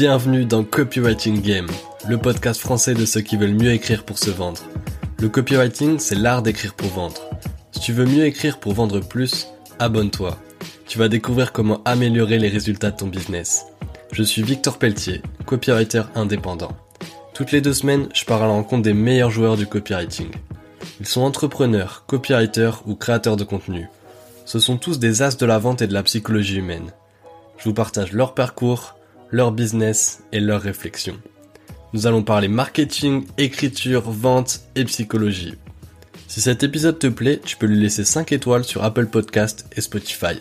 Bienvenue dans Copywriting Game, le podcast français de ceux qui veulent mieux écrire pour se vendre. Le copywriting, c'est l'art d'écrire pour vendre. Si tu veux mieux écrire pour vendre plus, abonne-toi. Tu vas découvrir comment améliorer les résultats de ton business. Je suis Victor Pelletier, copywriter indépendant. Toutes les deux semaines, je pars à la rencontre des meilleurs joueurs du copywriting. Ils sont entrepreneurs, copywriters ou créateurs de contenu. Ce sont tous des as de la vente et de la psychologie humaine. Je vous partage leur parcours, leur business et leurs réflexions. Nous allons parler marketing, écriture, vente et psychologie. Si cet épisode te plaît, tu peux lui laisser 5 étoiles sur Apple Podcast et Spotify.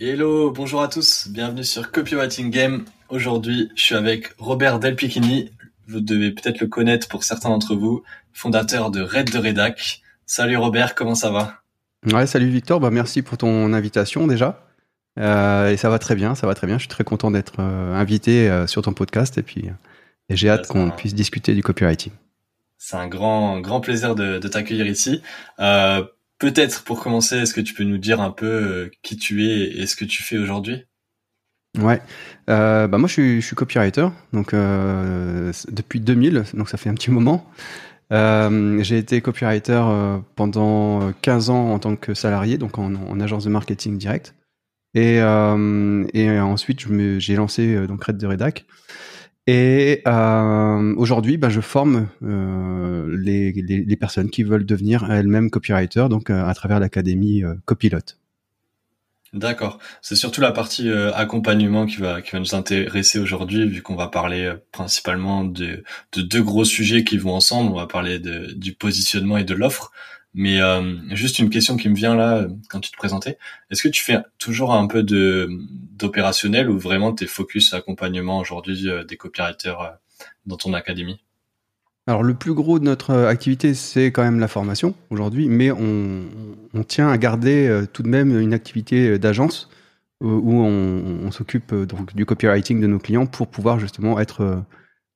Hello, bonjour à tous, bienvenue sur Copywriting Game. Aujourd'hui, je suis avec Robert Delpichini. Vous devez peut-être le connaître pour certains d'entre vous, fondateur de Red de Redac. Salut Robert, comment ça va? Ouais, salut Victor, bah merci pour ton invitation déjà. Euh, et ça va très bien, ça va très bien. Je suis très content d'être euh, invité euh, sur ton podcast et puis et j'ai hâte qu'on puisse discuter du copywriting. C'est un grand grand plaisir de, de t'accueillir ici. Peut-être pour commencer, est-ce que tu peux nous dire un peu qui tu es et ce que tu fais aujourd'hui? Ouais, bah moi je suis, je suis copywriter donc depuis 2000, donc ça fait un petit moment. j'ai été copywriter pendant 15 ans en tant que salarié, donc en, en agence de marketing direct. Et, euh, et ensuite, j'ai lancé euh, donc Red de Redac. Et euh, aujourd'hui, bah, je forme euh, les, les, les, personnes qui veulent devenir elles-mêmes copywriter, donc euh, à travers l'académie euh, Copilote. D'accord. C'est surtout la partie accompagnement qui va qui va nous intéresser aujourd'hui, vu qu'on va parler principalement de, de deux gros sujets qui vont ensemble. On va parler de, du positionnement et de l'offre. Mais euh, juste une question qui me vient là quand tu te présentais. Est-ce que tu fais toujours un peu de d'opérationnel ou vraiment tes focus accompagnement aujourd'hui euh, des copywriters euh, dans ton académie? Alors le plus gros de notre activité, c'est quand même la formation aujourd'hui, mais on, on, tient à garder tout de même une activité d'agence où on, on s'occupe donc du copywriting de nos clients pour pouvoir justement être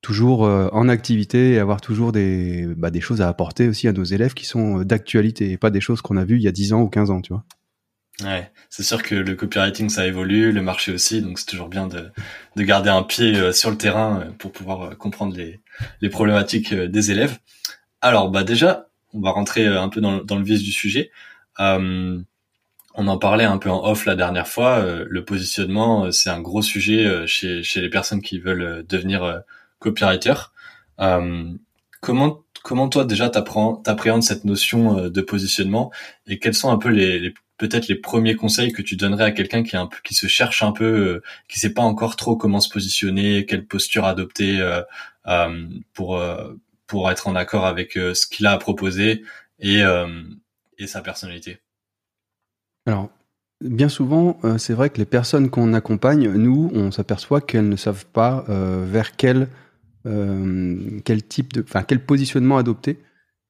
toujours euh, en activité et avoir toujours des, bah, des choses à apporter aussi à nos élèves qui sont euh, d'actualité et pas des choses qu'on a vues il y a 10 ans ou 15 ans, tu vois. Ouais, c'est sûr que le copywriting ça évolue, le marché aussi, donc c'est toujours bien de, de garder un pied euh, sur le terrain pour pouvoir comprendre les, les problématiques des élèves. Alors bah déjà, on va rentrer un peu dans, dans le vif du sujet. Euh, on en parlait un peu en off la dernière fois. le positionnement, c'est un gros sujet chez, chez les personnes qui veulent devenir copywriter. Euh, comment comment toi déjà t'appréhendes cette notion euh, de positionnement et quels sont un peu les, peut-être les premiers conseils que tu donnerais à quelqu'un qui est un peu qui se cherche un peu euh, qui sait pas encore trop comment se positionner quelle posture adopter pour pour être en accord avec ce qu'il a à proposer et et sa personnalité? Alors Bien souvent, c'est vrai que les personnes qu'on accompagne, nous, on s'aperçoit qu'elles ne savent pas vers quel euh, quel type de, enfin quel positionnement adopter.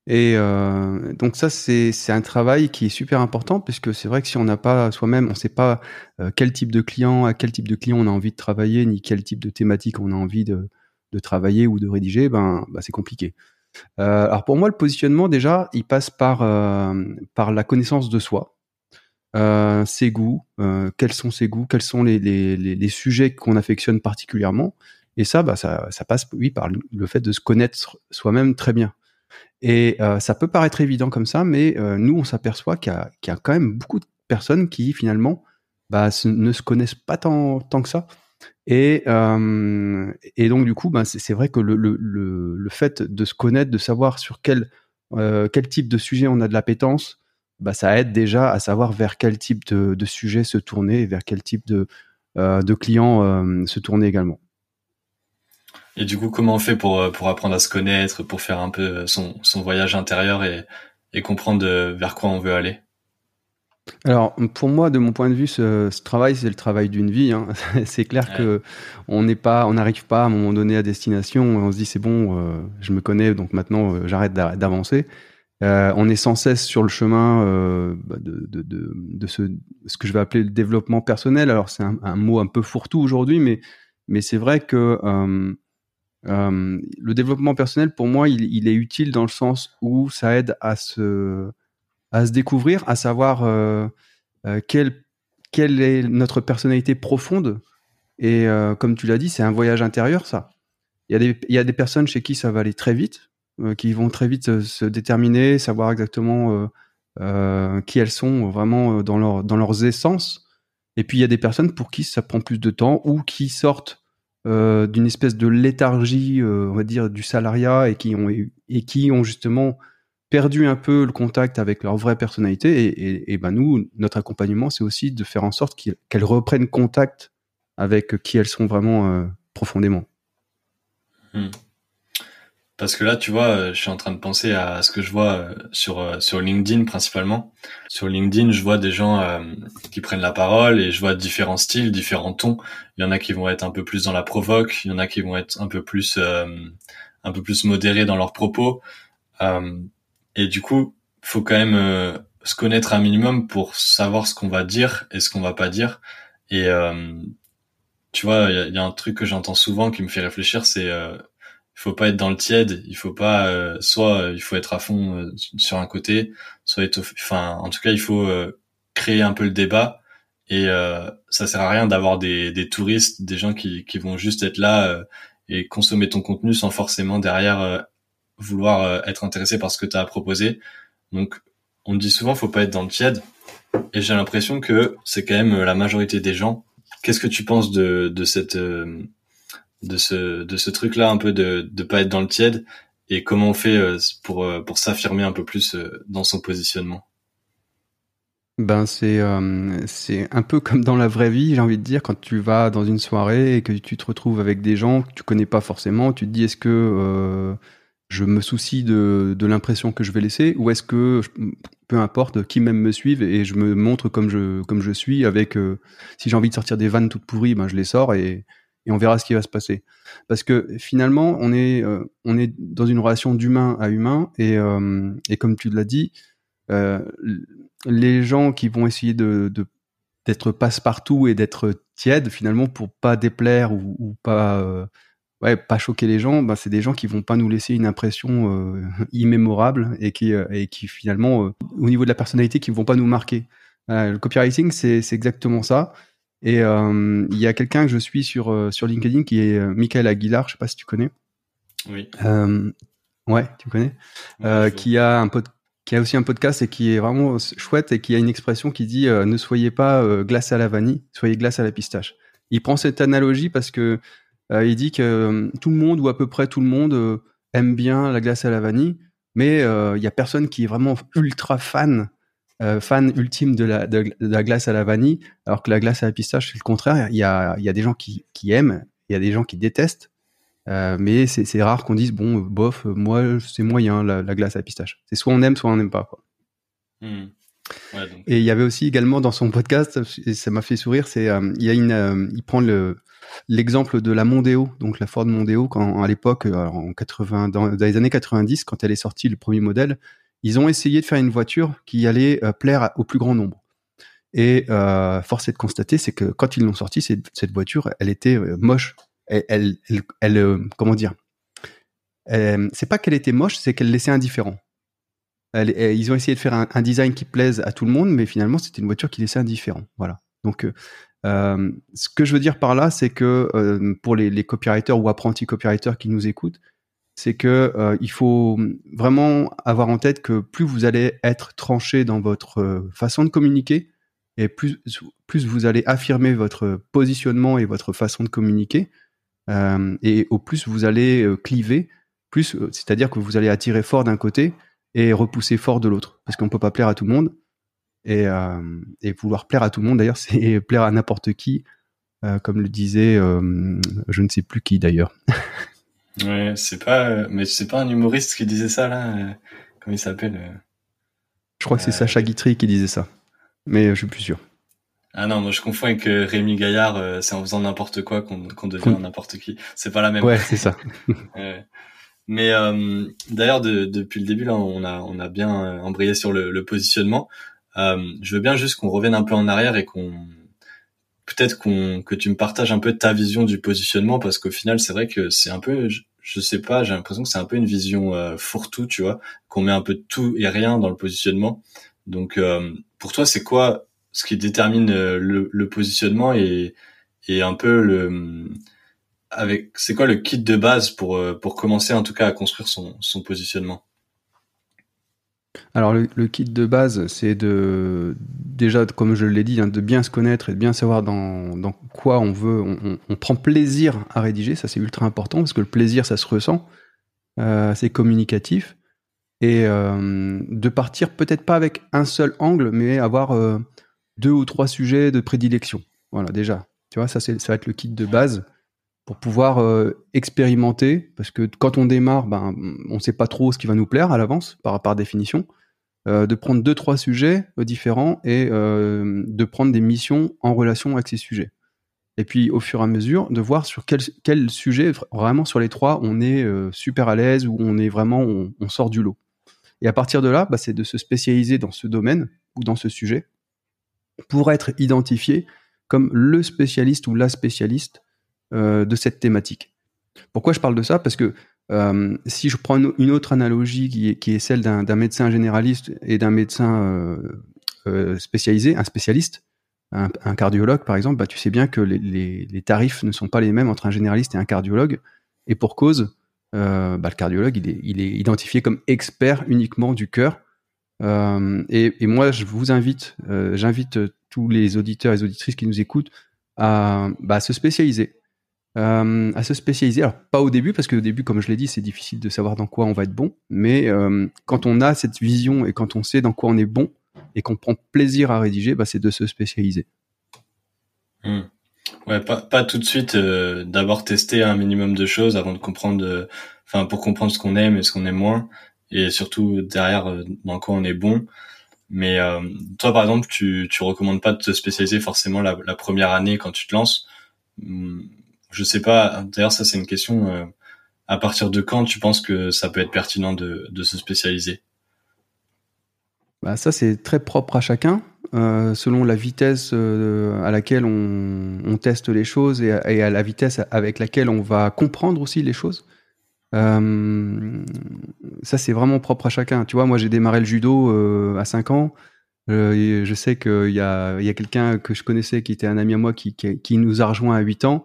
Et euh, donc ça, c'est un travail qui est super important puisque c'est vrai que si on n'a pas soi-même, on ne sait pas euh, quel type de client, à quel type de client on a envie de travailler, ni quel type de thématique on a envie de, de travailler ou de rédiger, ben, ben c'est compliqué. Euh, alors pour moi, le positionnement déjà, il passe par euh, par la connaissance de soi, euh, ses goûts, quels sont ses goûts, quels sont les, les, les sujets qu'on affectionne particulièrement, et ça, bah, ça, ça passe, par le fait de se connaître soi-même très bien. Et euh, ça peut paraître évident comme ça, mais euh, nous, on s'aperçoit qu'il y, a quand même beaucoup de personnes qui, finalement, bah, ne se connaissent pas tant, que ça. Et, euh, et donc, du coup, bah, c'est vrai que le, fait de se connaître, de savoir sur quel, type de sujet on a de l'appétence, ça aide déjà à savoir vers quel type de, sujet se tourner vers quel type de, de client se tourner également. Et du coup, comment on fait pour euh, pour apprendre à se connaître, pour faire un peu son son voyage intérieur et et comprendre vers quoi on veut aller? Alors, pour moi, de mon point de vue, ce, ce travail, c'est le travail d'une vie. Hein. c'est clair ouais. que on n'est pas, on n'arrive pas à un moment donné à destination. On se dit c'est bon, euh, je me connais, donc maintenant euh, j'arrête d'avancer. Euh, on est sans cesse sur le chemin euh, bah, de, de, de, de, ce, ce que je vais appeler le développement personnel. Alors c'est un, un, mot un peu fourre-tout aujourd'hui, mais mais c'est vrai que euh, le développement personnel, pour moi, il, est utile dans le sens où ça aide à se, à se découvrir, à savoir euh, euh, quel quelle est notre personnalité profonde. Et comme tu l'as dit, c'est un voyage intérieur, ça. Il y, a des, il y a des personnes chez qui ça va aller très vite, qui vont très vite se, déterminer, savoir exactement qui elles sont vraiment dans, leur, dans leurs essences. Et puis il y a des personnes pour qui ça prend plus de temps ou qui sortent d'une espèce de léthargie, on va dire, du salariat et qui ont, et qui ont justement perdu un peu le contact avec leur vraie personnalité. Et, et, ben nous, notre accompagnement, c'est aussi de faire en sorte qu'elles reprennent contact avec qui elles sont vraiment euh, profondément. Hmm. Parce que là, tu vois, euh, je suis en train de penser à ce que je vois euh, sur sur LinkedIn principalement. Sur LinkedIn, je vois des gens qui prennent la parole et je vois différents styles, différents tons. Il y en a qui vont être un peu plus dans la provoque, il y en a qui vont être un peu plus un peu plus modérés dans leurs propos. Et du coup, faut quand même euh, se connaître un minimum pour savoir ce qu'on va dire et ce qu'on va pas dire. Et euh, tu vois, il y a, un truc que j'entends souvent qui me fait réfléchir, c'est euh, faut pas être dans le tiède, il faut pas euh, soit il faut être à fond sur un côté, soit être, enfin en tout cas il faut créer un peu le débat. Et ça sert à rien d'avoir des, des touristes, des gens qui, qui vont juste être là et consommer ton contenu sans forcément derrière vouloir euh, être intéressé par ce que tu as à proposer. Donc, on dit souvent, faut pas être dans le tiède. Et j'ai l'impression que c'est quand même euh, la majorité des gens. Qu'est-ce que tu penses de, de cette, euh, de ce, de ce truc-là, un peu de, de pas être dans le tiède et comment on fait pour, pour s'affirmer un peu plus dans son positionnement? Ben c'est c'est un peu comme dans la vraie vie, j'ai envie de dire, quand tu vas dans une soirée et que tu te retrouves avec des gens que tu connais pas forcément, tu te dis est-ce que je me soucie de, de l'impression que je vais laisser ou est-ce que peu importe qui même me suive et je me montre comme je comme je suis avec euh, si j'ai envie de sortir des vannes toutes pourries ben je les sors et, et on verra ce qui va se passer parce que finalement on est euh, on est dans une relation d'humain à humain et euh, et comme tu l'as dit les gens qui vont essayer de, de d'être passe-partout et d'être tiède finalement pour pas déplaire ou, ou pas ouais, pas choquer les gens, bah, c'est des gens qui vont pas nous laisser une impression euh, immémorable et qui, euh, et qui finalement, euh, au niveau de la personnalité, qui vont pas nous marquer. le copywriting, c'est, c'est exactement ça. Et il y a quelqu'un que je suis sur, sur LinkedIn qui est Michael Aguilar, je sais pas si tu connais. Oui. ouais, tu connais. qui a un qui a aussi un podcast et qui est vraiment chouette et qui a une expression qui dit ne soyez pas glace à la vanille, soyez glace à la pistache. Il prend cette analogie parce que euh, il dit que euh, tout le monde ou à peu près tout le monde euh, aime bien la glace à la vanille, mais il y a personne qui est vraiment ultra fan fan ultime de la, de, la, glace à la vanille, alors que la glace à la pistache, c'est le contraire. Il y a, y a des gens qui, qui aiment, il y a des gens qui détestent, mais c'est rare qu'on dise, bon, bof, moi, c'est moyen, la, glace à la pistache. C'est soit on aime, soit on n'aime pas. Quoi. Mmh. Et il y avait aussi également dans son podcast, et ça m'a fait sourire, c'est il y a une, il prend le l'exemple de la Mondeo, donc la Ford Mondeo, quand à l'époque, euh, en 80, dans, les années 90, quand elle est sortie le premier modèle, ils ont essayé de faire une voiture qui allait euh, plaire au plus grand nombre. Et euh, force est de constater, c'est que quand ils l'ont sortie, cette, voiture, elle était euh, moche. Elle, elle, comment dire C'est pas qu'elle était moche, c'est qu'elle laissait indifférent. ils ont essayé de faire un, design qui plaise à tout le monde, mais finalement, c'était une voiture qui laissait indifférent. Voilà. Donc, ce que je veux dire par là, c'est que pour les, les, copywriters ou apprentis copywriters qui nous écoutent, c'est que euh, il faut vraiment avoir en tête que plus vous allez être tranché dans votre façon de communiquer, et plus, vous allez affirmer votre positionnement et votre façon de communiquer, et au plus vous allez cliver, plus, c'est-à-dire que vous allez attirer fort d'un côté et repousser fort de l'autre, parce qu'on peut pas plaire à tout le monde. Et, euh, vouloir plaire à tout le monde, d'ailleurs, c'est plaire à n'importe qui, euh, comme le disait, euh, je ne sais plus qui d'ailleurs. ouais, c'est pas, mais c'est pas un humoriste qui disait ça là. comment il s'appelle Je crois que c'est Sacha Guitry qui disait ça, mais je suis plus sûr. Ah non, moi je confonds avec Rémi Gaillard. c'est en faisant n'importe quoi qu'on devient n'importe qui. C'est pas la même. Ouais, c'est ça. ouais. Mais euh, d'ailleurs, de, depuis le début, là, on a, on a bien embrayé sur le, le positionnement. Euh, je veux bien juste qu'on revienne un peu en arrière et qu'on peut-être qu'on que tu me partages un peu ta vision du positionnement parce qu'au final c'est vrai que c'est un peu je, sais pas j'ai l'impression que c'est un peu une vision euh, fourre-tout tu vois qu'on met un peu tout et rien dans le positionnement. Donc euh, pour toi c'est quoi ce qui détermine le, le positionnement et, et un peu le avec c'est quoi le kit de base pour pour commencer en tout cas à construire son son positionnement? Alors le, kit de base, c'est de déjà, comme je l'ai dit, hein, de bien se connaître et de bien savoir dans, quoi on veut. On, prend plaisir à rédiger, ça c'est ultra important parce que le plaisir, ça se ressent, euh, c'est communicatif et euh, de partir peut-être pas avec un seul angle, mais avoir euh, deux ou trois sujets de prédilection. Voilà, déjà, tu vois, ça ça va être le kit de base pour pouvoir expérimenter, parce que quand on démarre, ben, on ne sait pas trop ce qui va nous plaire à l'avance, par définition, euh, de prendre deux, trois sujets euh, différents et de prendre des missions en relation avec ces sujets. Et puis, au fur et à mesure, de voir sur quel, sujet, vraiment sur les trois, on est super à l'aise, ou on est vraiment, on, sort du lot. Et à partir de là, bah, c'est de se spécialiser dans ce domaine ou dans ce sujet pour être identifié comme le spécialiste ou la spécialiste euh, de cette thématique. Pourquoi je parle de ça? Parce que euh, si je prends une autre analogie qui est, celle d'un médecin généraliste et d'un médecin euh, spécialisé, un spécialiste, un, cardiologue par exemple, bah, tu sais bien que les, tarifs ne sont pas les mêmes entre un généraliste et un cardiologue, et pour cause, bah, le cardiologue il est, identifié comme expert uniquement du cœur. Et, et, moi, je vous invite, j'invite tous les auditeurs et les auditrices qui nous écoutent à bah, se spécialiser. Euh, à se spécialiser. Alors pas au début parce que au début, comme je l'ai dit, c'est difficile de savoir dans quoi on va être bon. Mais euh, quand on a cette vision et quand on sait dans quoi on est bon et qu'on prend plaisir à rédiger, bah, c'est de se spécialiser. Hmm. Ouais, pas, tout de suite. Euh, D'abord tester un minimum de choses avant de comprendre, enfin pour comprendre ce qu'on aime et ce qu'on aime moins, et surtout derrière dans quoi on est bon. Mais toi, par exemple, tu tu recommandes pas de te spécialiser forcément la, la première année quand tu te lances. Je sais pas. D'ailleurs, ça c'est une question. Euh, à partir de quand tu penses que ça peut être pertinent de, se spécialiser? Bah ça c'est très propre à chacun, euh, selon la vitesse euh, à laquelle on, teste les choses et à, la vitesse avec laquelle on va comprendre aussi les choses. ça c'est vraiment propre à chacun. Tu vois, moi j'ai démarré le judo à 5 ans. je sais qu'il y a, quelqu'un que je connaissais qui était un ami à moi qui nous a rejoint à 8 ans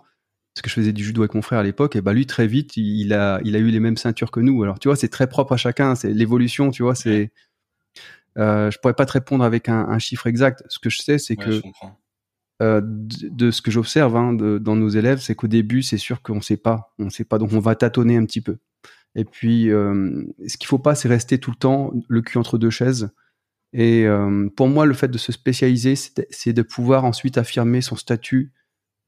parce que je faisais du judo avec mon frère à l'époque, et bah lui très vite il a il a eu les mêmes ceintures que nous. Alors tu vois c'est très propre à chacun, c'est l'évolution, tu vois c'est. Euh, je pourrais pas te répondre avec un, chiffre exact. Ce que je sais c'est que euh, de, ce que j'observe hein, dans nos élèves, c'est qu'au début c'est sûr qu'on sait pas, on sait pas donc on va tâtonner un petit peu. Et puis euh, ce qu'il faut pas c'est rester tout le temps le cul entre deux chaises. Et euh, pour moi le fait de se spécialiser c'est de pouvoir ensuite affirmer son statut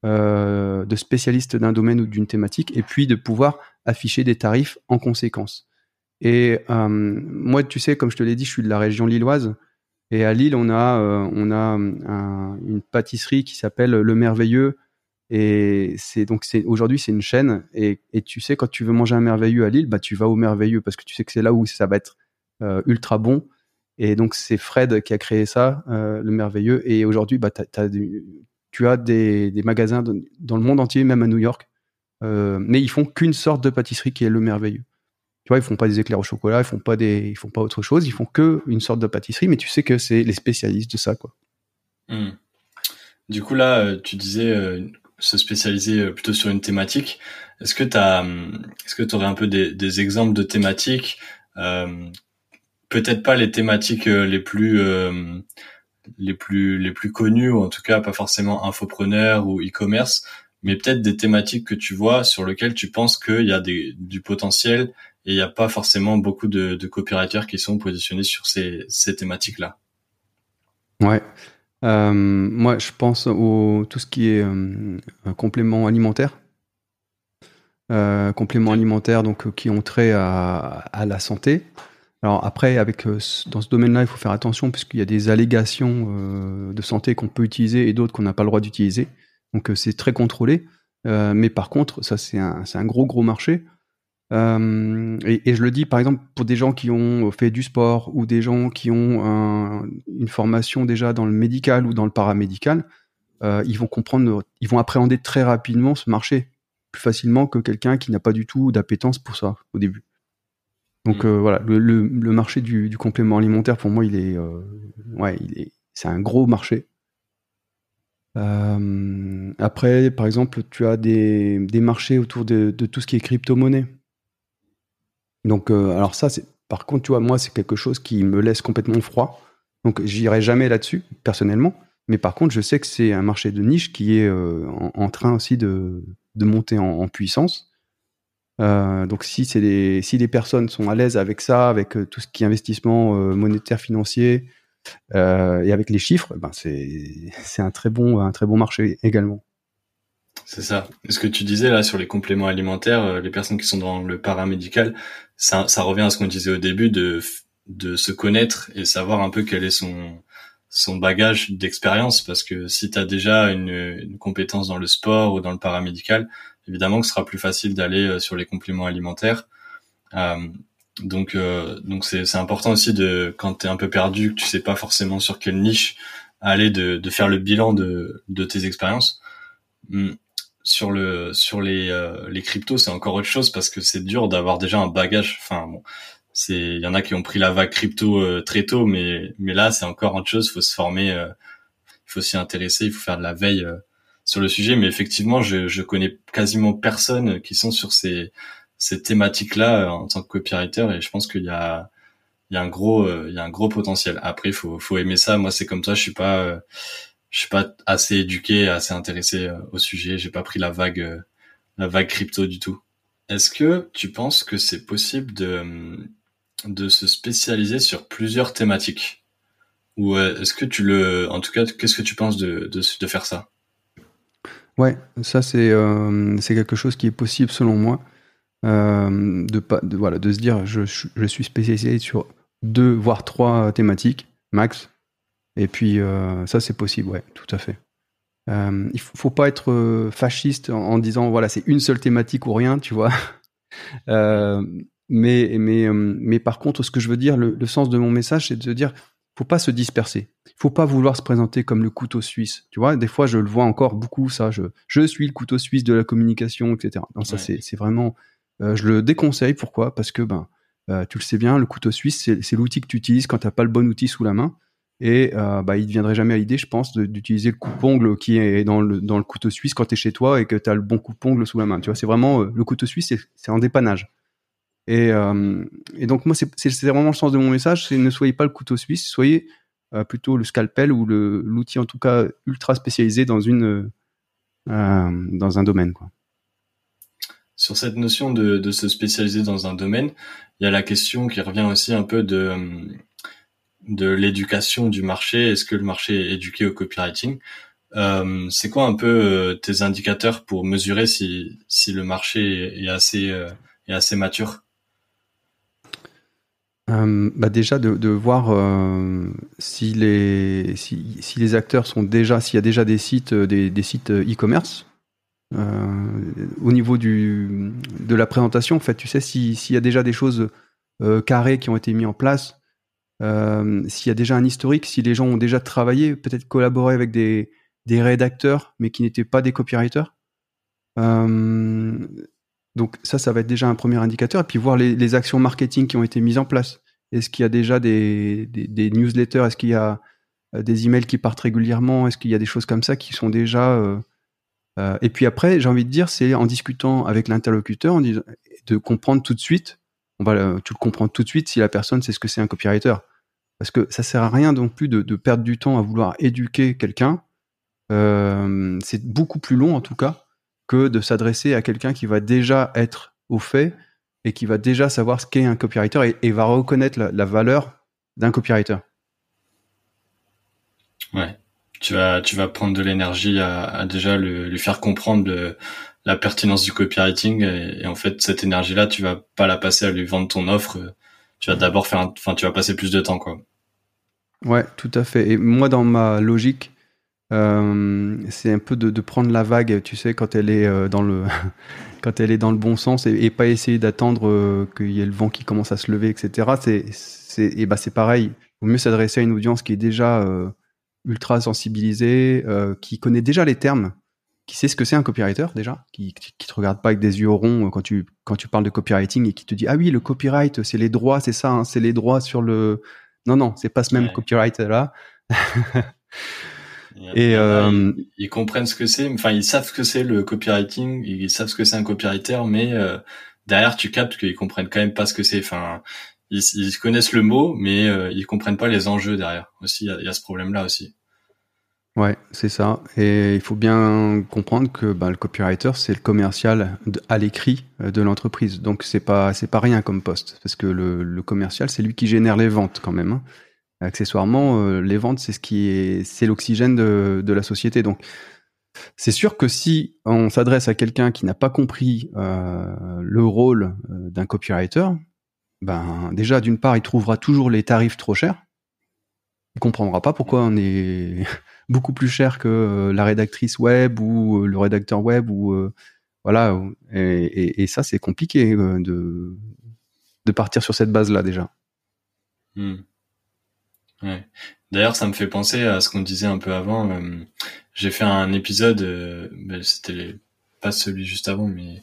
euh, de spécialistes d'un domaine ou d'une thématique, et puis de pouvoir afficher des tarifs en conséquence. Et euh, moi, tu sais, comme je te l'ai dit, je suis de la région lilloise. Et à Lille, on a, euh, on a une pâtisserie qui s'appelle Le Merveilleux. Et c'est donc c'est aujourd'hui c'est une chaîne. Et, et, tu sais, quand tu veux manger un merveilleux à Lille, bah tu vas au Merveilleux parce que tu sais que c'est là où ça va être ultra bon. Et donc c'est Fred qui a créé ça, le Merveilleux. Et aujourd'hui, bah as, tu as des, magasins dans le monde entier, même à New York, euh, mais ils font qu'une sorte de pâtisserie qui est le merveilleux. Tu vois, ils font pas des éclairs au chocolat, ils font pas des, ils font pas autre chose, ils font que une sorte de pâtisserie, mais tu sais que c'est les spécialistes de ça, quoi. Hmm. Du coup là, euh, tu disais euh, se spécialiser plutôt sur une thématique. Est-ce que tu est-ce que aurais un peu des, des exemples de thématiques Peut-être pas les thématiques les plus les plus les plus connus ou en tout cas pas forcément infopreneur ou e-commerce mais peut-être des thématiques que tu vois sur lesquelles tu penses qu'il y a des, du potentiel et il n'y a pas forcément beaucoup de, de copywriters qui sont positionnés sur ces, ces thématiques là ouais. Euh, moi je pense au tout ce qui est euh, complément alimentaire. Euh, compléments alimentaires donc qui ont trait à, à la santé alors après, avec euh, dans ce domaine-là, il faut faire attention puisqu'il y a des allégations euh, de santé qu'on peut utiliser et d'autres qu'on n'a pas le droit d'utiliser. Donc euh, c'est très contrôlé. mais par contre, ça c'est un, un, gros gros marché. Et, je le dis par exemple pour des gens qui ont fait du sport ou des gens qui ont un, une formation déjà dans le médical ou dans le paramédical, ils vont comprendre, ils vont appréhender très rapidement ce marché plus facilement que quelqu'un qui n'a pas du tout d'appétence pour ça au début. Donc mm. euh, voilà, le, le, marché du, du, complément alimentaire pour moi il est, euh, ouais, il est, c'est un gros marché Euh, après, par exemple, tu as des, des marchés autour de, de, tout ce qui est crypto-monnaie. Donc, alors ça, c'est, par contre, tu vois, moi, c'est quelque chose qui me laisse complètement froid. Donc, j'irai jamais là-dessus, personnellement. Mais par contre, je sais que c'est un marché de niche qui est en, en, train aussi de, de monter en, en puissance. Euh, donc, si, c'est des, si les personnes sont à l'aise avec ça, avec euh, tout ce qui est investissement euh, monétaire, financier, euh, et avec les chiffres, ben c'est c'est un très bon un très bon marché également. C'est ça. ce que tu disais là sur les compléments alimentaires, les personnes qui sont dans le paramédical, ça, ça revient à ce qu'on disait au début de de se connaître et savoir un peu quel est son son bagage d'expérience parce que si tu as déjà une, une, compétence dans le sport ou dans le paramédical, évidemment que ce sera plus facile d'aller euh, sur les compléments alimentaires. Euh, donc euh, donc c'est c'est important aussi de quand tu es un peu perdu, que tu sais pas forcément sur quelle niche aller de de faire le bilan de de tes expériences. Hmm. Sur le sur les euh, les cryptos, c'est encore autre chose parce que c'est dur d'avoir déjà un bagage. Enfin bon, c'est il y en a qui ont pris la vague crypto euh, très tôt, mais mais là c'est encore autre chose. Faut se former, euh, il faut s'y intéresser, il faut faire de la veille sur le sujet. Mais effectivement, je je connais quasiment personne qui sont sur ces ces thématiques-là euh, en tant que copywriter et je pense qu'il y a il y a un gros euh, il y a un gros potentiel. Après faut faut aimer ça. Moi c'est comme ça, je suis pas euh, je suis pas assez éduqué, assez intéressé au sujet, j'ai pas pris la vague la vague crypto du tout. Est-ce que tu penses que c'est possible de de se spécialiser sur plusieurs thématiques? Ou est-ce que tu le en tout cas qu'est-ce que tu penses de de, de faire ça? Ouais, ça c'est euh, c'est quelque chose qui est possible selon moi. Euh, de, pas, voilà, de se dire je, je, suis spécialisé sur deux voire trois thématiques max. Et puis euh, ça c'est possible, ouais, tout à fait. Il faut, faut pas être fasciste en, disant voilà c'est une seule thématique ou rien, tu vois. Mais mais mais par contre, ce que je veux dire, le, le sens de mon message, c'est de dire faut pas se disperser. Il faut pas vouloir se présenter comme le couteau suisse. Tu vois, des fois je le vois encore beaucoup ça. Je je suis le couteau suisse de la communication, etc. Non, ça ouais. c'est vraiment euh, je le déconseille. Pourquoi? Parce que ben, euh, tu le sais bien, le couteau suisse, c'est l'outil que tu utilises quand tu n'as pas le bon outil sous la main. Et euh, bah, il ne viendrait jamais à l'idée, je pense, d'utiliser le coupe-ongle qui est dans le, dans le couteau suisse quand tu es chez toi et que tu as le bon coupe-ongle sous la main. Tu vois, c'est vraiment le couteau suisse, c'est en dépannage. Et, euh, et, donc moi, c'est vraiment le sens de mon message, c'est ne soyez pas le couteau suisse, soyez euh, plutôt le scalpel ou l'outil en tout cas ultra spécialisé dans une euh, dans un domaine. Sur cette notion de, se spécialiser dans un domaine, il y a la question qui revient aussi un peu de, de l'éducation du marché. Est-ce que le marché est éduqué au copywriting? C'est quoi un peu tes indicateurs pour mesurer si, si le marché est assez, est assez mature? Euh, bah déjà de, voir euh, si les si, les acteurs sont déjà s'il y a déjà des sites des, des sites e-commerce euh, au niveau du, de la présentation, en fait, tu sais, s'il y a déjà des choses euh, carrées qui ont été mises en place, euh, s'il y a déjà un historique, si les gens ont déjà travaillé, peut-être collaboré avec des, des rédacteurs, mais qui n'étaient pas des copywriters. Euh, donc ça, ça va être déjà un premier indicateur. Et puis voir les actions marketing qui ont été mises en place. Est-ce qu'il y a déjà des, newsletters? Est-ce qu'il y a euh, des emails qui partent régulièrement? Est-ce qu'il y a des choses comme ça qui sont déjà euh, euh, et puis après, j'ai envie de dire, c'est en discutant avec l'interlocuteur, de comprendre tout de suite. On va, tu le comprends tout de suite si la personne sait ce que c'est un copywriter. Parce que ça sert à rien non plus de, perdre du temps à vouloir éduquer quelqu'un. C'est beaucoup plus long en tout cas que de s'adresser à quelqu'un qui va déjà être au fait et qui va déjà savoir ce qu'est un copywriter et, et va reconnaître la, la valeur d'un copywriter. Ouais. Tu vas tu vas prendre de l'énergie à, à, déjà le, lui faire comprendre le, la pertinence du copywriting et, et, en fait cette énergie là tu vas pas la passer à lui vendre ton offre. Tu vas d'abord faire enfin tu vas passer plus de temps quoi. Ouais tout à fait. Et moi dans ma logique euh, c'est un peu de, de, prendre la vague tu sais quand elle est euh, dans le quand elle est dans le bon sens et, et pas essayer d'attendre euh, qu'il y ait le vent qui commence à se lever etc c'est c'est et bah c'est pareil. Il vaut mieux s'adresser à une audience qui est déjà ultra sensibilisé, euh, qui connaît déjà les termes, qui sait ce que c'est un copywriter déjà, qui, qui, te regarde pas avec des yeux ronds quand tu quand tu parles de copywriting et qui te dit ah oui le copyright c'est les droits c'est ça hein, c'est les droits sur le non non c'est pas ce même ouais. copyright là Et euh, ils, comprennent ce que c'est, enfin ils savent ce que c'est le copywriting, ils savent ce que c'est un copywriter, mais euh, derrière tu captes qu'ils comprennent quand même pas ce que c'est. Enfin, ils, ils, connaissent le mot, mais euh, ils comprennent pas les enjeux derrière. Aussi, il y, a ce problème-là aussi. Ouais, c'est ça. Et il faut bien comprendre que ben, le copywriter, c'est le commercial à l'écrit euh, de l'entreprise. Donc c'est pas c'est pas rien comme poste, parce que le, le commercial, c'est lui qui génère les ventes quand même. Hein. Accessoirement, euh, les ventes, c'est ce qui est, c'est l'oxygène de, de, la société. Donc, c'est sûr que si on s'adresse à quelqu'un qui n'a pas compris euh, le rôle euh, d'un copywriter, ben déjà d'une part, il trouvera toujours les tarifs trop chers. Il comprendra pas pourquoi on est beaucoup plus cher que la rédactrice web ou le rédacteur web ou voilà. Et, ça, c'est compliqué de de partir sur cette base-là déjà. Hmm. Ouais. D'ailleurs, ça me fait penser à ce qu'on disait un peu avant. Euh, j'ai fait un épisode, euh, ben, c'était pas celui juste avant, mais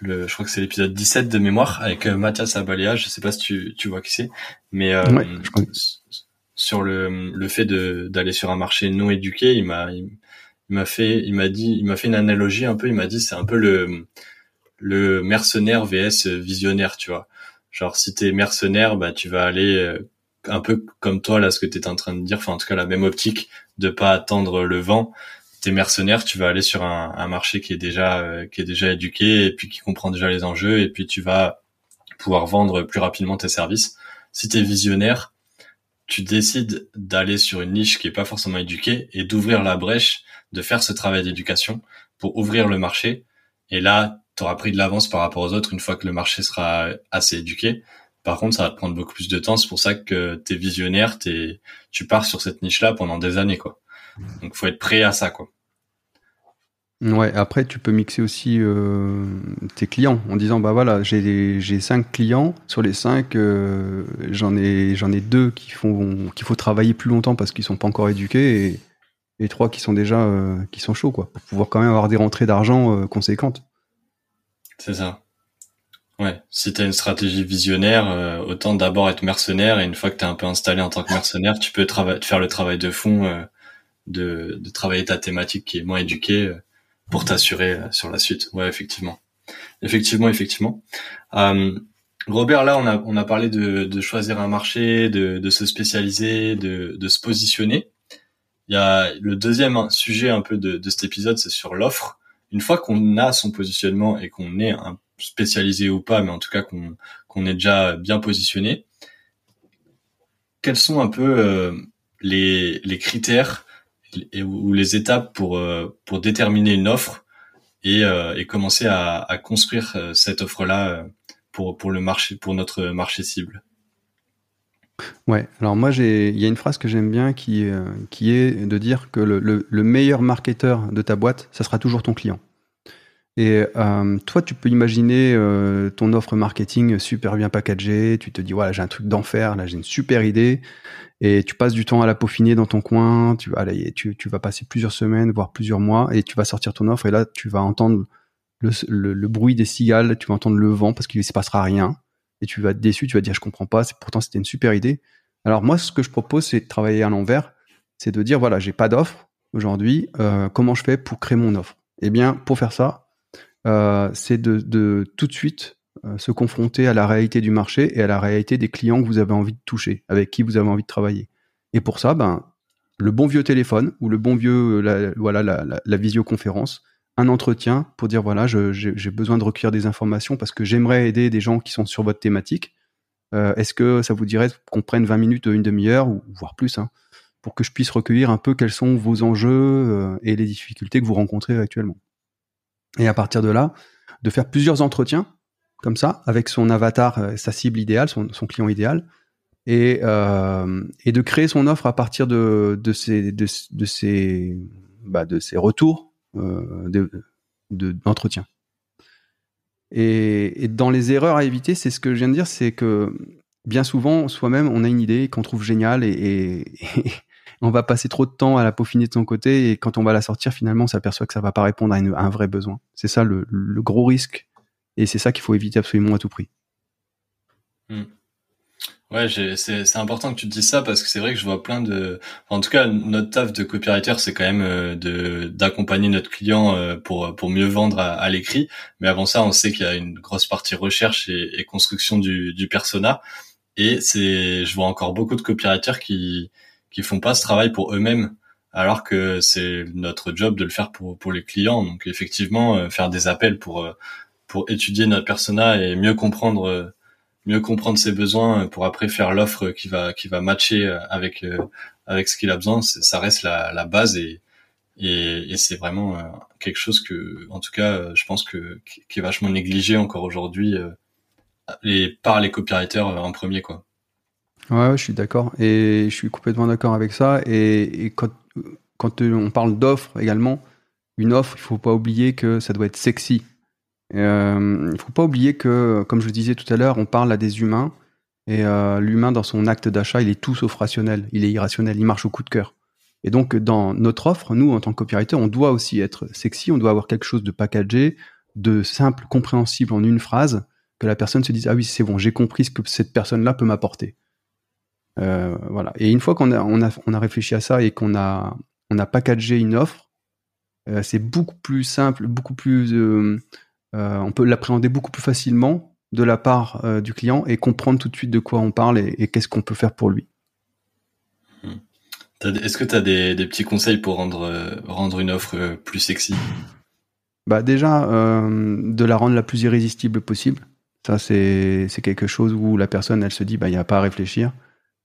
le, je crois que c'est l'épisode 17 de mémoire avec euh, Mathias Abaléa. Je sais pas si tu, tu vois qui c'est, mais sur le, le fait de d'aller sur un marché non éduqué, il m'a il, m'a fait il m'a dit il m'a fait une analogie un peu. Il m'a dit c'est un peu le le mercenaire vs visionnaire, tu vois. Genre si t'es mercenaire, bah tu vas aller un peu comme toi là ce que tu étais en train de dire enfin en tout cas la même optique de pas attendre le vent. T'es mercenaire tu vas aller sur un, un marché qui est déjà euh, qui est déjà éduqué et puis qui comprend déjà les enjeux et puis tu vas pouvoir vendre plus rapidement tes services. Si t'es visionnaire tu décides d'aller sur une niche qui est pas forcément éduquée et d'ouvrir la brèche de faire ce travail d'éducation pour ouvrir le marché. Et là tu auras pris de l'avance par rapport aux autres une fois que le marché sera assez éduqué par contre, ça va te prendre beaucoup plus de temps. C'est pour ça que t'es visionnaire, t'es, tu pars sur cette niche-là pendant des années, quoi. Donc, faut être prêt à ça, quoi. Ouais. Après, tu peux mixer aussi euh, tes clients en disant, bah voilà, j'ai j'ai cinq clients. Sur les cinq, euh, j'en ai j'en ai deux qui font qu'il faut travailler plus longtemps parce qu'ils sont pas encore éduqués et, et trois qui sont déjà euh, qui sont chauds, quoi, pour pouvoir quand même avoir des rentrées d'argent conséquentes. C'est ça. Ouais, si t'as une stratégie visionnaire, euh, autant d'abord être mercenaire et une fois que t'es un peu installé en tant que mercenaire, tu peux faire le travail de fond, euh, de, de, travailler ta thématique qui est moins éduquée euh, pour t'assurer sur la suite. Ouais, effectivement, effectivement, effectivement. Robert, là, on a on a parlé de, de choisir un marché, de, de se spécialiser, de, de se positionner. Il y a le deuxième sujet un peu de, de cet épisode, c'est sur l'offre. Une fois qu'on a son positionnement et qu'on est un spécialisé ou pas, mais en tout cas qu'on qu'on est déjà bien positionné. Quels sont un peu euh, les, les critères et, ou les étapes pour euh, pour déterminer une offre et, euh, et commencer à, à construire cette offre-là pour pour le marché pour notre marché cible? Ouais, alors moi il y a une phrase que j'aime bien qui qui est de dire que le, le, le meilleur marketeur de ta boîte, ça sera toujours ton client. Et euh, toi, tu peux imaginer euh, ton offre marketing super bien packagée. Tu te dis, voilà, j'ai un truc d'enfer, là, j'ai une super idée. Et tu passes du temps à la peaufiner dans ton coin. Tu, tu vas passer plusieurs semaines, voire plusieurs mois, et tu vas sortir ton offre. Et là, tu vas entendre le, le, bruit des cigales, tu vas entendre le vent parce qu'il ne se passera rien. Et tu vas être déçu, tu vas dire, je comprends pas. Pourtant, c'était une super idée. Alors moi, ce que je propose, c'est de travailler à l'envers. C'est de dire, voilà, j'ai pas d'offre aujourd'hui. Euh, comment je fais pour créer mon offre? Eh bien, pour faire ça, euh, c'est de, tout de suite euh, se confronter à la réalité du marché et à la réalité des clients que vous avez envie de toucher, avec qui vous avez envie de travailler. Et pour ça, ben, le bon vieux téléphone ou le bon vieux, la, voilà, la, visioconférence, un entretien pour dire voilà, j'ai besoin de recueillir des informations parce que j'aimerais aider des gens qui sont sur votre thématique. Euh, Est-ce que ça vous dirait qu'on prenne 20 minutes, une demi-heure, ou voire plus, hein, pour que je puisse recueillir un peu quels sont vos enjeux euh, et les difficultés que vous rencontrez actuellement? Et à partir de là, de faire plusieurs entretiens comme ça avec son avatar, euh, sa cible idéale, son, client idéal, et, euh, et de créer son offre à partir de, de ces bah, retours euh, d'entretien. et, dans les erreurs à éviter, c'est ce que je viens de dire, c'est que bien souvent soi-même on a une idée qu'on trouve géniale et, on va passer trop de temps à la peaufiner de son côté et quand on va la sortir, finalement, on s'aperçoit que ça va pas répondre à, un vrai besoin. C'est ça le, gros risque et c'est ça qu'il faut éviter absolument à tout prix. Hmm. Ouais, c'est important que tu te dises ça parce que c'est vrai que je vois plein de, en tout cas, notre taf de copywriter, c'est quand même euh, de d'accompagner notre client euh, pour pour mieux vendre à, l'écrit. Mais avant ça, on sait qu'il y a une grosse partie recherche et, construction du, du persona. Et c'est, je vois encore beaucoup de copywriters qui qui font pas ce travail pour eux-mêmes, alors que c'est notre job de le faire pour pour les clients. Donc effectivement, euh, faire des appels pour pour étudier notre persona et mieux comprendre mieux comprendre ses besoins pour après faire l'offre qui va qui va matcher euh, avec euh, avec ce qu'il a besoin ça reste la, la base et et, et c'est vraiment euh, quelque chose que en tout cas je pense que qui est vachement négligé encore aujourd'hui et par les copywriters en premier quoi ouais, je suis d'accord. Et je suis complètement d'accord avec ça. Et, quand quand on parle d'offre également une offre il faut pas oublier que ça doit être sexy. Il euh, faut pas oublier que, comme je disais tout à l'heure, on parle à des humains. Et euh, l'humain dans son acte d'achat, il est tout sauf rationnel, il est irrationnel, il marche au coup de cœur. Et donc dans notre offre, nous en tant que copywriter, on doit aussi être sexy, on doit avoir quelque chose de packagé, de simple, compréhensible en une phrase, que la personne se dise ah oui c'est bon, j'ai compris ce que cette personne-là peut m'apporter. Euh, voilà. Et une fois qu'on a, on a, on a réfléchi à ça et qu'on a, on a packagé une offre, euh, c'est beaucoup plus simple, beaucoup plus euh, on peut l'appréhender beaucoup plus facilement de la part du client et comprendre tout de suite de quoi on parle et, qu'est-ce qu'on peut faire pour lui. Hmm. Est-ce que tu as des, petits conseils pour rendre, rendre une offre plus sexy? Bah déjà, de la rendre la plus irrésistible possible. Ça, c'est quelque chose où la personne, elle se dit, bah, il n'y a pas à réfléchir.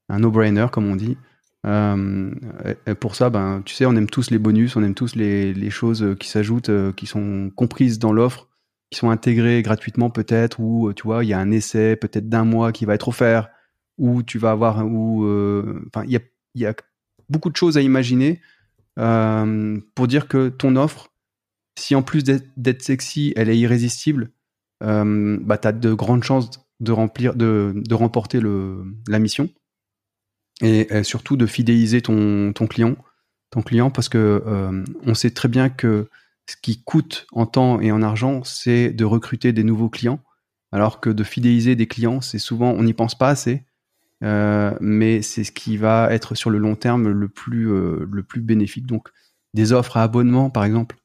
Un no-brainer, comme on dit. et pour ça, ben, tu sais, on aime tous les bonus, on aime tous les, choses qui s'ajoutent, qui sont comprises dans l'offre qui sont intégrés gratuitement peut-être, ou euh, tu vois, il y a un essai peut-être d'un mois qui va être offert, ou tu vas avoir, ou euh, enfin, il y a, beaucoup de choses à imaginer euh, pour dire que ton offre, si en plus d'être sexy, elle est irrésistible, euh, bah, tu as de grandes chances de remplir, de, de remporter le, la mission, et, et, surtout de fidéliser ton, ton client, ton client, parce que on sait très bien que ce qui coûte en temps et en argent, c'est de recruter des nouveaux clients, alors que de fidéliser des clients, c'est souvent, on n'y pense pas assez, euh, mais c'est ce qui va être sur le long terme le plus, euh, le plus bénéfique. Donc, des offres à abonnement, par exemple,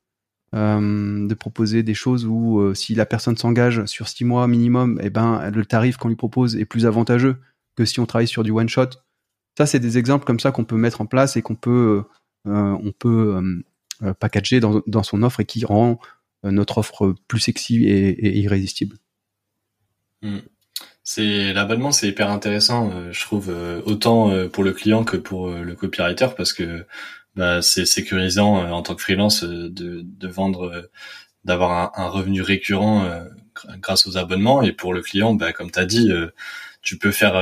euh, de proposer des choses où si la personne s'engage sur six mois minimum, eh ben, le tarif qu'on lui propose est plus avantageux que si on travaille sur du one shot. Ça, c'est des exemples comme ça qu'on peut mettre en place et qu'on peut, on peut euh, packagé dans, dans, son offre et qui rend euh, notre offre plus sexy et, irrésistible. Hmm. C'est l'abonnement, c'est hyper intéressant, euh, je trouve, autant pour le client que pour le copywriter parce que bah, c'est sécurisant en tant que freelance de, de vendre, d'avoir un, revenu récurrent grâce aux abonnements et pour le client, bah, comme tu as dit, tu peux faire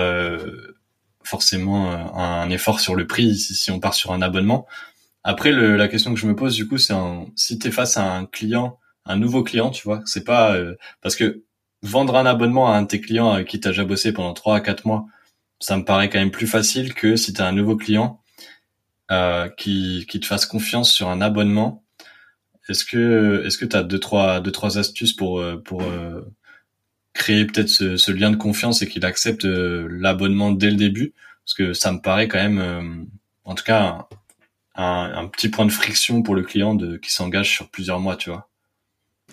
forcément un effort sur le prix si, si on part sur un abonnement après, le, la question que je me pose du coup, c'est si tu es face à un client, un nouveau client, tu vois, c'est pas euh, parce que vendre un abonnement à un de tes clients avec qui tu as déjà bossé pendant 3 à 4 mois, ça me paraît quand même plus facile que si tu as un nouveau client euh, qui, qui te fasse confiance sur un abonnement. Est-ce que est-ce que tu as deux trois deux trois astuces pour euh, pour euh, créer peut-être ce, lien de confiance et qu'il accepte l'abonnement dès le début parce que ça me paraît quand même en tout cas un, petit point de friction pour le client qui s'engage sur plusieurs mois, tu vois.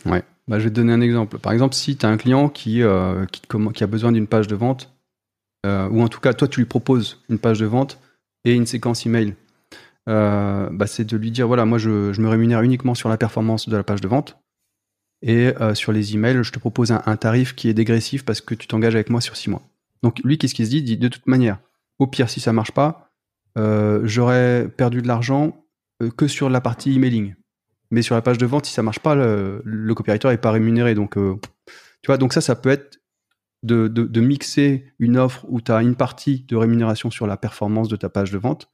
Ouais, bah, je vais te donner un exemple. Par exemple, si tu as un client qui, euh, qui, a besoin d'une page de vente, euh, ou en tout cas, toi, tu lui proposes une page de vente et une séquence email, euh, bah, c'est de lui dire voilà, moi, je, me rémunère uniquement sur la performance de la page de vente. Et euh, sur les emails, je te propose un, tarif qui est dégressif parce que tu t'engages avec moi sur six mois. Donc lui, qu'est-ce qu'il se dit, dit de toute manière, au pire, si ça marche pas, euh, j'aurais perdu de l'argent euh, que sur la partie emailing. Mais sur la page de vente, si ça marche pas, le, le copywriter n'est pas rémunéré. Donc, tu vois, donc ça, ça peut être de, de, mixer une offre où tu as une partie de rémunération sur la performance de ta page de vente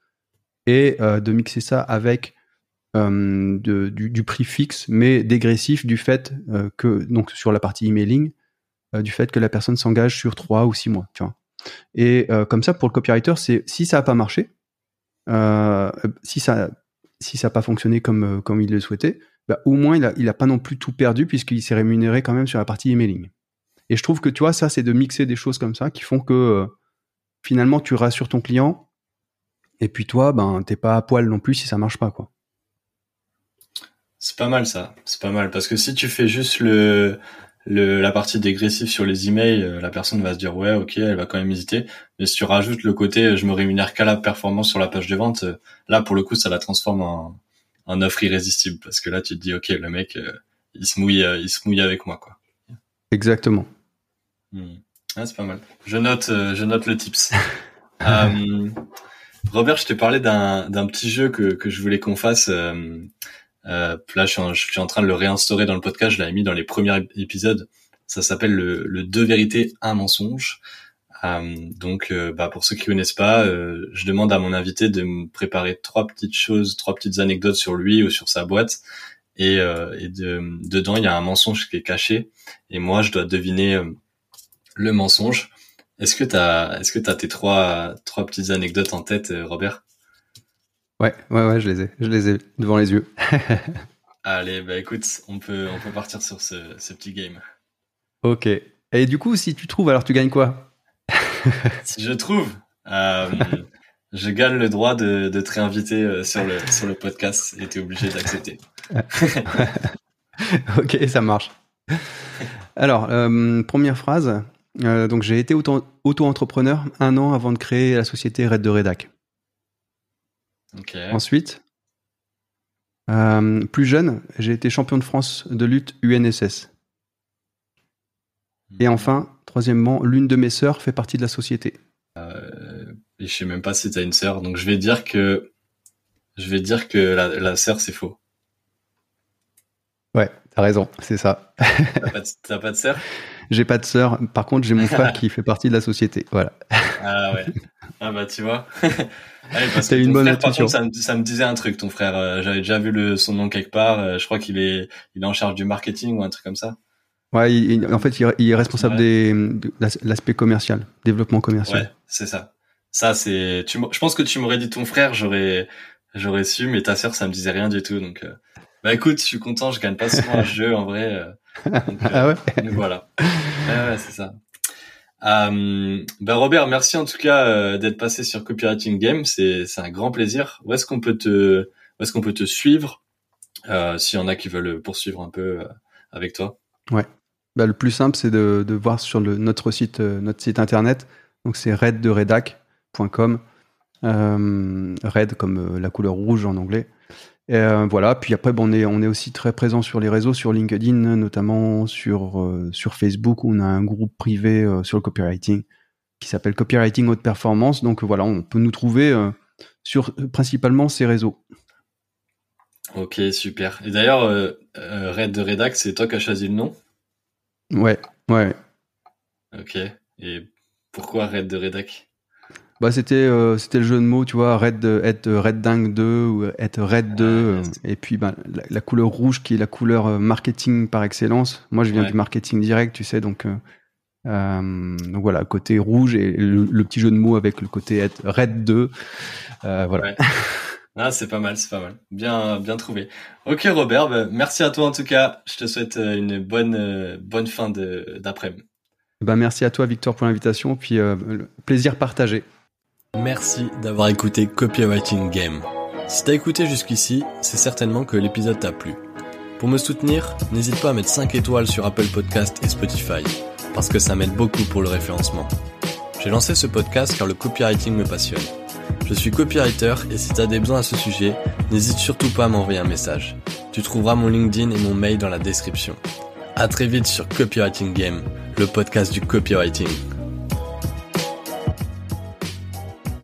et de mixer ça avec de, du, prix fixe, mais dégressif du fait que, donc sur la partie emailing, du fait que la personne s'engage sur 3 ou 6 mois. Tu vois. Et comme ça, pour le copywriter, c'est si ça n'a pas marché, euh, si ça si ça n'a pas fonctionné comme, euh, comme il le souhaitait, bah, au moins il n'a il a pas non plus tout perdu puisqu'il s'est rémunéré quand même sur la partie emailing. Et je trouve que tu vois, ça, c'est de mixer des choses comme ça qui font que finalement, tu rassures ton client. Et puis toi, ben, t'es pas à poil non plus si ça marche pas, quoi. C'est pas mal ça, c'est pas mal parce que si tu fais juste le, le la partie dégressive sur les emails, euh, la personne va se dire ouais ok, elle va quand même hésiter. Mais si tu rajoutes le côté euh, je me rémunère qu'à la performance sur la page de vente, euh, là pour le coup ça la transforme en, en offre irrésistible parce que là tu te dis ok le mec il se mouille il se mouille avec moi quoi. Exactement. Hmm. Ah, c'est pas mal. Je note je note le tips. Robert, je t'ai parlé d'un d'un petit jeu que que je voulais qu'on fasse. Euh, là, je suis, en, train de le réinstaurer dans le podcast. Je l'avais mis dans les premiers épisodes. Ça s'appelle le, le, deux vérités, un mensonge. Euh, donc, euh, bah, pour ceux qui connaissent pas, euh, je demande à mon invité de me préparer trois petites choses, trois petites anecdotes sur lui ou sur sa boîte. Et, euh, dedans, il y a un mensonge qui est caché. Et moi, je dois deviner le mensonge. Est-ce que t'as, est-ce que t'as tes trois, trois petites anecdotes en tête, Robert? Ouais, ouais, ouais, je les ai, je les ai devant les yeux. Allez, bah écoute, on peut, on peut partir sur ce, ce petit game. Ok. Et du coup, si tu trouves, alors tu gagnes quoi? Si je trouve, euh, je gagne le droit de, de te réinviter euh, sur le, sur le podcast et tu es obligé d'accepter. ok, ça marche. Alors, euh, première phrase. Euh, donc, j'ai été auto-entrepreneur un an avant de créer la société Red de Redac. Ensuite, euh, plus jeune, j'ai été champion de France de lutte UNSS. Et enfin, troisièmement, l'une de mes sœurs fait partie de la société. Euh, et je sais même pas si tu as une sœur, donc je vais dire que je vais dire que la, la sœur c'est faux. Ouais, t'as raison, c'est ça. T'as pas, de sœur? J'ai pas de sœur. Par contre, j'ai mon frère qui fait partie de la société. Voilà. Ah ouais. Ah bah tu vois. Allez, une bonne frère, ça, me, ça, me, disait un truc, ton frère. Euh, j'avais déjà vu le, son nom quelque part. Euh, je crois qu'il est, il est en charge du marketing ou un truc comme ça. Ouais, il, en fait, il, est responsable des, de l'aspect commercial, développement commercial. Ouais, c'est ça. Ça, c'est. Tu, je pense que tu m'aurais dit ton frère, j'aurais, j'aurais su, mais ta sœur, ça me disait rien du tout. Donc, euh, bah écoute, je suis content, je gagne pas souvent un jeu en vrai. Donc, ah ouais. voilà. ouais, c'est ça. Euh, ben Robert, merci en tout cas euh, d'être passé sur Copywriting Game. C'est un grand plaisir. Où est-ce qu'on peut te où est-ce qu'on peut te suivre euh, s'il y en a qui veulent poursuivre un peu euh, avec toi? Ouais. Bah, le plus simple c'est de, de voir sur le, notre site euh, notre site internet. Donc c'est redderedac.com. red comme la couleur rouge en anglais. Et euh, voilà. Puis après, bon, on est on est aussi très présent sur les réseaux, sur LinkedIn, notamment sur euh, sur Facebook. Où on a un groupe privé euh, sur le copywriting qui s'appelle Copywriting Haute Performance. Donc voilà, on peut nous trouver sur principalement ces réseaux. Ok, super. Et d'ailleurs, Red de Redac, c'est toi qui as choisi le nom? Ouais, ouais. Ok. Et pourquoi Red de Redac? Bah, c'était euh, c'était le jeu de mots, tu vois, Red, être Red Dingue 2 ou être Red 2. Euh, et puis bah, la, couleur rouge qui est la couleur euh, marketing par excellence. Moi, je viens du marketing direct, tu sais, donc, donc voilà, côté rouge et le, petit jeu de mots avec le côté être Red 2. voilà. Ah, c'est pas mal, c'est pas mal. Bien, bien trouvé. Ok, Robert, bah, merci à toi en tout cas. Je te souhaite une bonne, bonne fin d'après-midi. Bah, merci à toi, Victor, pour l'invitation. Puis plaisir partagé. Merci d'avoir écouté Copywriting Game. Si t'as écouté jusqu'ici, c'est certainement que l'épisode t'a plu. Pour me soutenir, n'hésite pas à mettre 5 étoiles sur Apple Podcast et Spotify, parce que ça m'aide beaucoup pour le référencement. J'ai lancé ce podcast car le copywriting me passionne. Je suis copywriter et si t'as des besoins à ce sujet, n'hésite surtout pas à m'envoyer un message. Tu trouveras mon LinkedIn et mon mail dans la description. À très vite sur Copywriting Game, le podcast du copywriting.